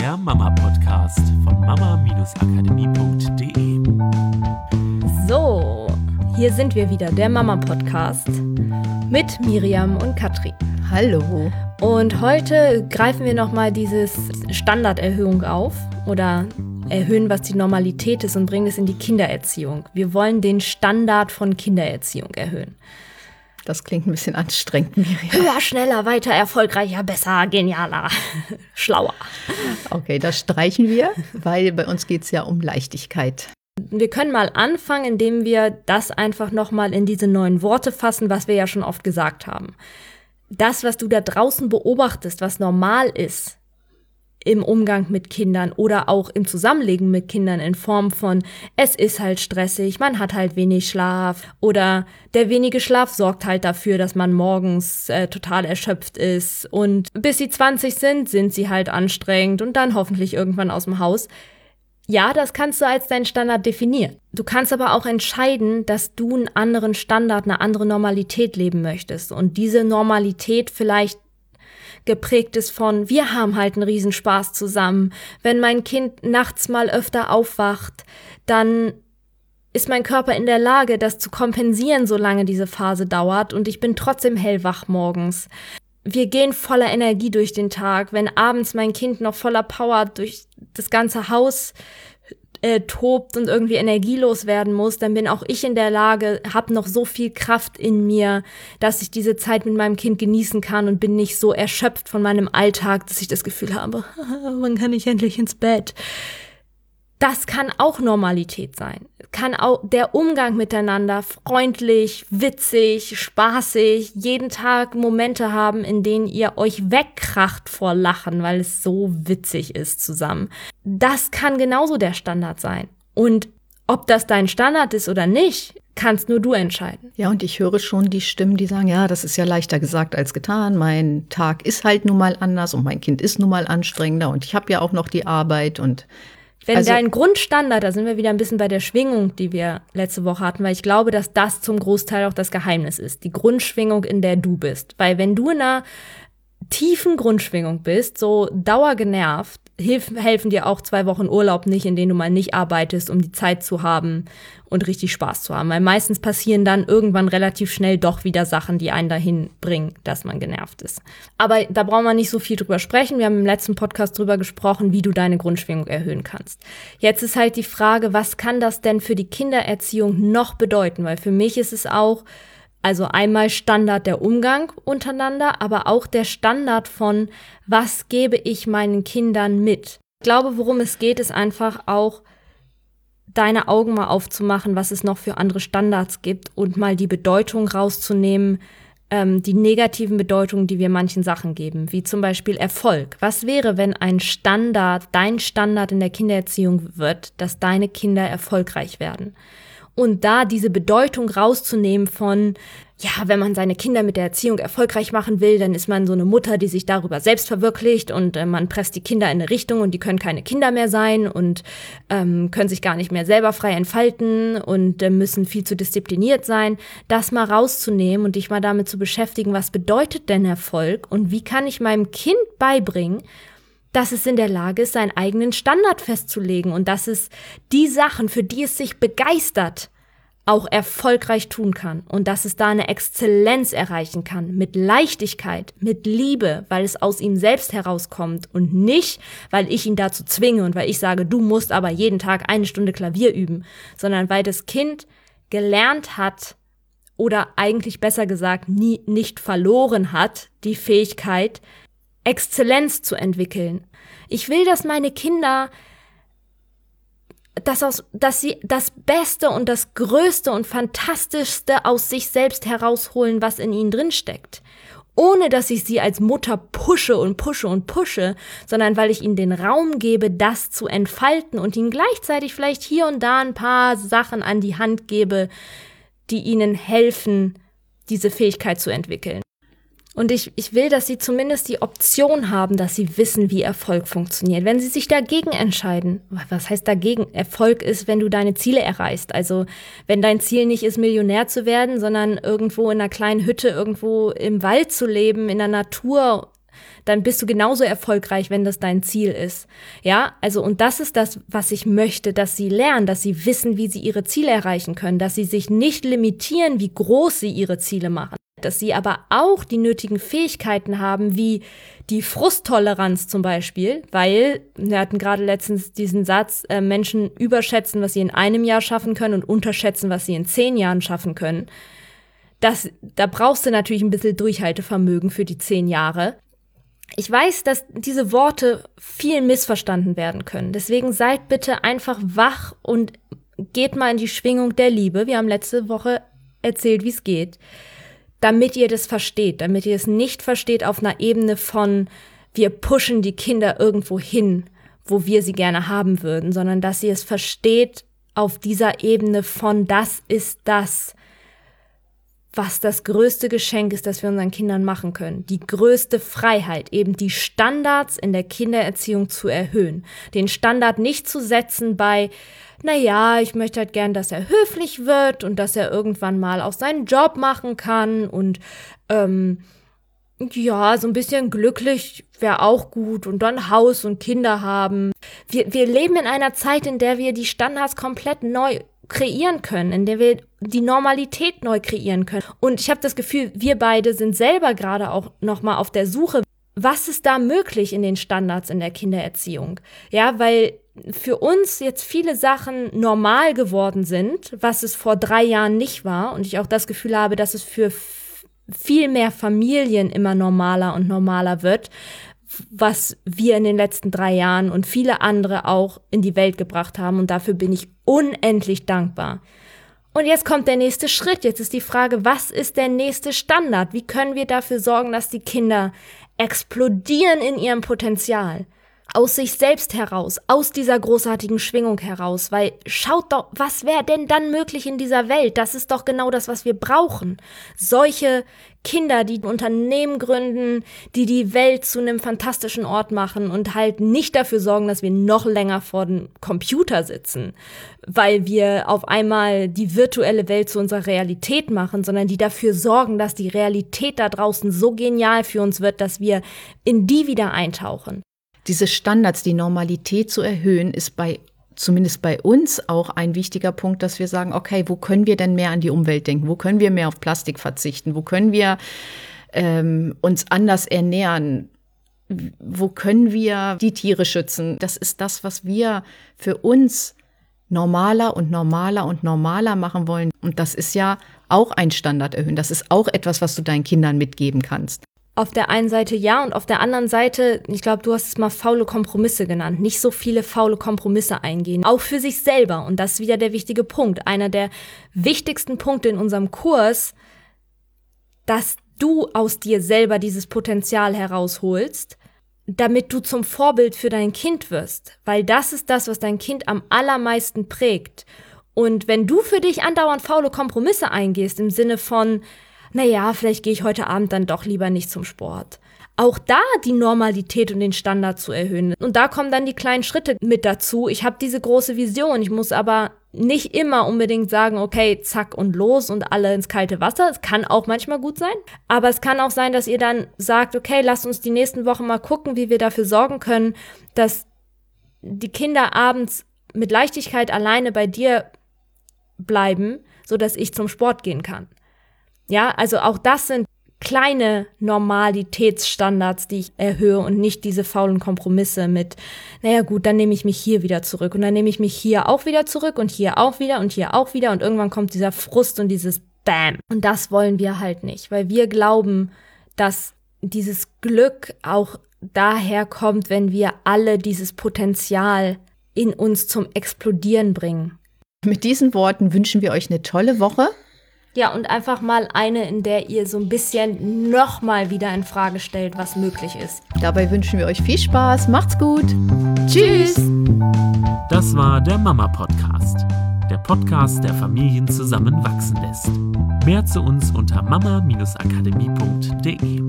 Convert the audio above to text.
der Mama-Podcast von mama-akademie.de. So, hier sind wir wieder, der Mama-Podcast mit Miriam und Katrin. Hallo. Und heute greifen wir nochmal dieses Standarderhöhung auf oder erhöhen, was die Normalität ist und bringen es in die Kindererziehung. Wir wollen den Standard von Kindererziehung erhöhen. Das klingt ein bisschen anstrengend, Miriam. Höher, schneller, weiter, erfolgreicher, besser, genialer, schlauer. Okay, das streichen wir, weil bei uns geht es ja um Leichtigkeit. Wir können mal anfangen, indem wir das einfach nochmal in diese neuen Worte fassen, was wir ja schon oft gesagt haben. Das, was du da draußen beobachtest, was normal ist, im Umgang mit Kindern oder auch im Zusammenlegen mit Kindern in Form von es ist halt stressig, man hat halt wenig Schlaf oder der wenige Schlaf sorgt halt dafür, dass man morgens äh, total erschöpft ist und bis sie 20 sind, sind sie halt anstrengend und dann hoffentlich irgendwann aus dem Haus. Ja, das kannst du als dein Standard definieren. Du kannst aber auch entscheiden, dass du einen anderen Standard, eine andere Normalität leben möchtest und diese Normalität vielleicht geprägt ist von, wir haben halt einen Riesenspaß zusammen. Wenn mein Kind nachts mal öfter aufwacht, dann ist mein Körper in der Lage, das zu kompensieren, solange diese Phase dauert und ich bin trotzdem hellwach morgens. Wir gehen voller Energie durch den Tag. Wenn abends mein Kind noch voller Power durch das ganze Haus äh, tobt und irgendwie energielos werden muss, dann bin auch ich in der Lage, habe noch so viel Kraft in mir, dass ich diese Zeit mit meinem Kind genießen kann und bin nicht so erschöpft von meinem Alltag, dass ich das Gefühl habe, wann kann ich endlich ins Bett? Das kann auch Normalität sein. Kann auch der Umgang miteinander freundlich, witzig, spaßig, jeden Tag Momente haben, in denen ihr euch wegkracht vor Lachen, weil es so witzig ist zusammen. Das kann genauso der Standard sein. Und ob das dein Standard ist oder nicht, kannst nur du entscheiden. Ja, und ich höre schon die Stimmen, die sagen, ja, das ist ja leichter gesagt als getan. Mein Tag ist halt nun mal anders und mein Kind ist nun mal anstrengender und ich habe ja auch noch die Arbeit und wenn also, dein Grundstandard, da sind wir wieder ein bisschen bei der Schwingung, die wir letzte Woche hatten, weil ich glaube, dass das zum Großteil auch das Geheimnis ist, die Grundschwingung, in der du bist. Weil wenn du in einer tiefen Grundschwingung bist, so dauergenervt, hilf, helfen dir auch zwei Wochen Urlaub nicht, in denen du mal nicht arbeitest, um die Zeit zu haben und richtig Spaß zu haben. Weil meistens passieren dann irgendwann relativ schnell doch wieder Sachen, die einen dahin bringen, dass man genervt ist. Aber da brauchen wir nicht so viel drüber sprechen. Wir haben im letzten Podcast drüber gesprochen, wie du deine Grundschwingung erhöhen kannst. Jetzt ist halt die Frage, was kann das denn für die Kindererziehung noch bedeuten? Weil für mich ist es auch, also einmal Standard der Umgang untereinander, aber auch der Standard von, was gebe ich meinen Kindern mit. Ich glaube, worum es geht, ist einfach auch deine Augen mal aufzumachen, was es noch für andere Standards gibt und mal die Bedeutung rauszunehmen, ähm, die negativen Bedeutungen, die wir manchen Sachen geben, wie zum Beispiel Erfolg. Was wäre, wenn ein Standard, dein Standard in der Kindererziehung wird, dass deine Kinder erfolgreich werden? Und da diese Bedeutung rauszunehmen von, ja, wenn man seine Kinder mit der Erziehung erfolgreich machen will, dann ist man so eine Mutter, die sich darüber selbst verwirklicht und äh, man presst die Kinder in eine Richtung und die können keine Kinder mehr sein und ähm, können sich gar nicht mehr selber frei entfalten und äh, müssen viel zu diszipliniert sein. Das mal rauszunehmen und dich mal damit zu beschäftigen, was bedeutet denn Erfolg und wie kann ich meinem Kind beibringen, dass es in der Lage ist, seinen eigenen Standard festzulegen und dass es die Sachen, für die es sich begeistert, auch erfolgreich tun kann und dass es da eine Exzellenz erreichen kann, mit Leichtigkeit, mit Liebe, weil es aus ihm selbst herauskommt und nicht, weil ich ihn dazu zwinge und weil ich sage, du musst aber jeden Tag eine Stunde Klavier üben, sondern weil das Kind gelernt hat oder eigentlich besser gesagt nie nicht verloren hat, die Fähigkeit, Exzellenz zu entwickeln. Ich will, dass meine Kinder dass, aus, dass sie das Beste und das Größte und Fantastischste aus sich selbst herausholen, was in ihnen drinsteckt. Ohne dass ich sie als Mutter pushe und pushe und pushe, sondern weil ich ihnen den Raum gebe, das zu entfalten und ihnen gleichzeitig vielleicht hier und da ein paar Sachen an die Hand gebe, die ihnen helfen, diese Fähigkeit zu entwickeln. Und ich, ich will, dass sie zumindest die Option haben, dass sie wissen, wie Erfolg funktioniert. Wenn sie sich dagegen entscheiden, was heißt dagegen? Erfolg ist, wenn du deine Ziele erreichst. Also wenn dein Ziel nicht ist, Millionär zu werden, sondern irgendwo in einer kleinen Hütte irgendwo im Wald zu leben, in der Natur dann bist du genauso erfolgreich, wenn das dein Ziel ist. Ja, also und das ist das, was ich möchte, dass sie lernen, dass sie wissen, wie sie ihre Ziele erreichen können, dass sie sich nicht limitieren, wie groß sie ihre Ziele machen, dass sie aber auch die nötigen Fähigkeiten haben, wie die Frusttoleranz zum Beispiel, weil wir hatten gerade letztens diesen Satz, äh, Menschen überschätzen, was sie in einem Jahr schaffen können und unterschätzen, was sie in zehn Jahren schaffen können. Das, da brauchst du natürlich ein bisschen Durchhaltevermögen für die zehn Jahre. Ich weiß, dass diese Worte viel missverstanden werden können. Deswegen seid bitte einfach wach und geht mal in die Schwingung der Liebe. Wir haben letzte Woche erzählt, wie es geht. Damit ihr das versteht, damit ihr es nicht versteht auf einer Ebene von, wir pushen die Kinder irgendwo hin, wo wir sie gerne haben würden, sondern dass ihr es versteht auf dieser Ebene von, das ist das, was das größte Geschenk ist, das wir unseren Kindern machen können. Die größte Freiheit, eben die Standards in der Kindererziehung zu erhöhen. Den Standard nicht zu setzen bei, na ja, ich möchte halt gern, dass er höflich wird und dass er irgendwann mal auch seinen Job machen kann und ähm, ja, so ein bisschen glücklich wäre auch gut und dann Haus und Kinder haben. Wir, wir leben in einer Zeit, in der wir die Standards komplett neu kreieren können, in der wir die Normalität neu kreieren können. Und ich habe das Gefühl, wir beide sind selber gerade auch noch mal auf der Suche, was ist da möglich in den Standards in der Kindererziehung? Ja, weil für uns jetzt viele Sachen normal geworden sind, was es vor drei Jahren nicht war. Und ich auch das Gefühl habe, dass es für viel mehr Familien immer normaler und normaler wird, was wir in den letzten drei Jahren und viele andere auch in die Welt gebracht haben. Und dafür bin ich unendlich dankbar. Und jetzt kommt der nächste Schritt. Jetzt ist die Frage, was ist der nächste Standard? Wie können wir dafür sorgen, dass die Kinder explodieren in ihrem Potenzial? Aus sich selbst heraus, aus dieser großartigen Schwingung heraus, weil schaut doch, was wäre denn dann möglich in dieser Welt? Das ist doch genau das, was wir brauchen. Solche Kinder, die Unternehmen gründen, die die Welt zu einem fantastischen Ort machen und halt nicht dafür sorgen, dass wir noch länger vor dem Computer sitzen, weil wir auf einmal die virtuelle Welt zu unserer Realität machen, sondern die dafür sorgen, dass die Realität da draußen so genial für uns wird, dass wir in die wieder eintauchen diese Standards, die Normalität zu erhöhen, ist bei zumindest bei uns auch ein wichtiger Punkt, dass wir sagen, okay, wo können wir denn mehr an die Umwelt denken? Wo können wir mehr auf Plastik verzichten? Wo können wir ähm, uns anders ernähren? Wo können wir die Tiere schützen? Das ist das, was wir für uns normaler und normaler und normaler machen wollen. Und das ist ja auch ein Standard erhöhen. Das ist auch etwas, was du deinen Kindern mitgeben kannst auf der einen Seite ja und auf der anderen Seite, ich glaube, du hast es mal faule Kompromisse genannt, nicht so viele faule Kompromisse eingehen, auch für sich selber. Und das ist wieder der wichtige Punkt. Einer der wichtigsten Punkte in unserem Kurs, dass du aus dir selber dieses Potenzial herausholst, damit du zum Vorbild für dein Kind wirst, weil das ist das, was dein Kind am allermeisten prägt. Und wenn du für dich andauernd faule Kompromisse eingehst, im Sinne von, naja, vielleicht gehe ich heute Abend dann doch lieber nicht zum Sport. Auch da die Normalität und den Standard zu erhöhen. Und da kommen dann die kleinen Schritte mit dazu. Ich habe diese große Vision. Ich muss aber nicht immer unbedingt sagen, okay, zack und los und alle ins kalte Wasser. Es kann auch manchmal gut sein. Aber es kann auch sein, dass ihr dann sagt, okay, lasst uns die nächsten Wochen mal gucken, wie wir dafür sorgen können, dass die Kinder abends mit Leichtigkeit alleine bei dir bleiben, so dass ich zum Sport gehen kann. Ja, also auch das sind kleine Normalitätsstandards, die ich erhöhe und nicht diese faulen Kompromisse mit, naja gut, dann nehme ich mich hier wieder zurück und dann nehme ich mich hier auch wieder zurück und hier auch wieder und hier auch wieder und irgendwann kommt dieser Frust und dieses Bam. Und das wollen wir halt nicht, weil wir glauben, dass dieses Glück auch daher kommt, wenn wir alle dieses Potenzial in uns zum Explodieren bringen. Mit diesen Worten wünschen wir euch eine tolle Woche. Ja, und einfach mal eine, in der ihr so ein bisschen nochmal wieder in Frage stellt, was möglich ist. Dabei wünschen wir euch viel Spaß. Macht's gut. Tschüss. Das war der Mama Podcast. Der Podcast, der Familien zusammenwachsen lässt. Mehr zu uns unter mama-akademie.de.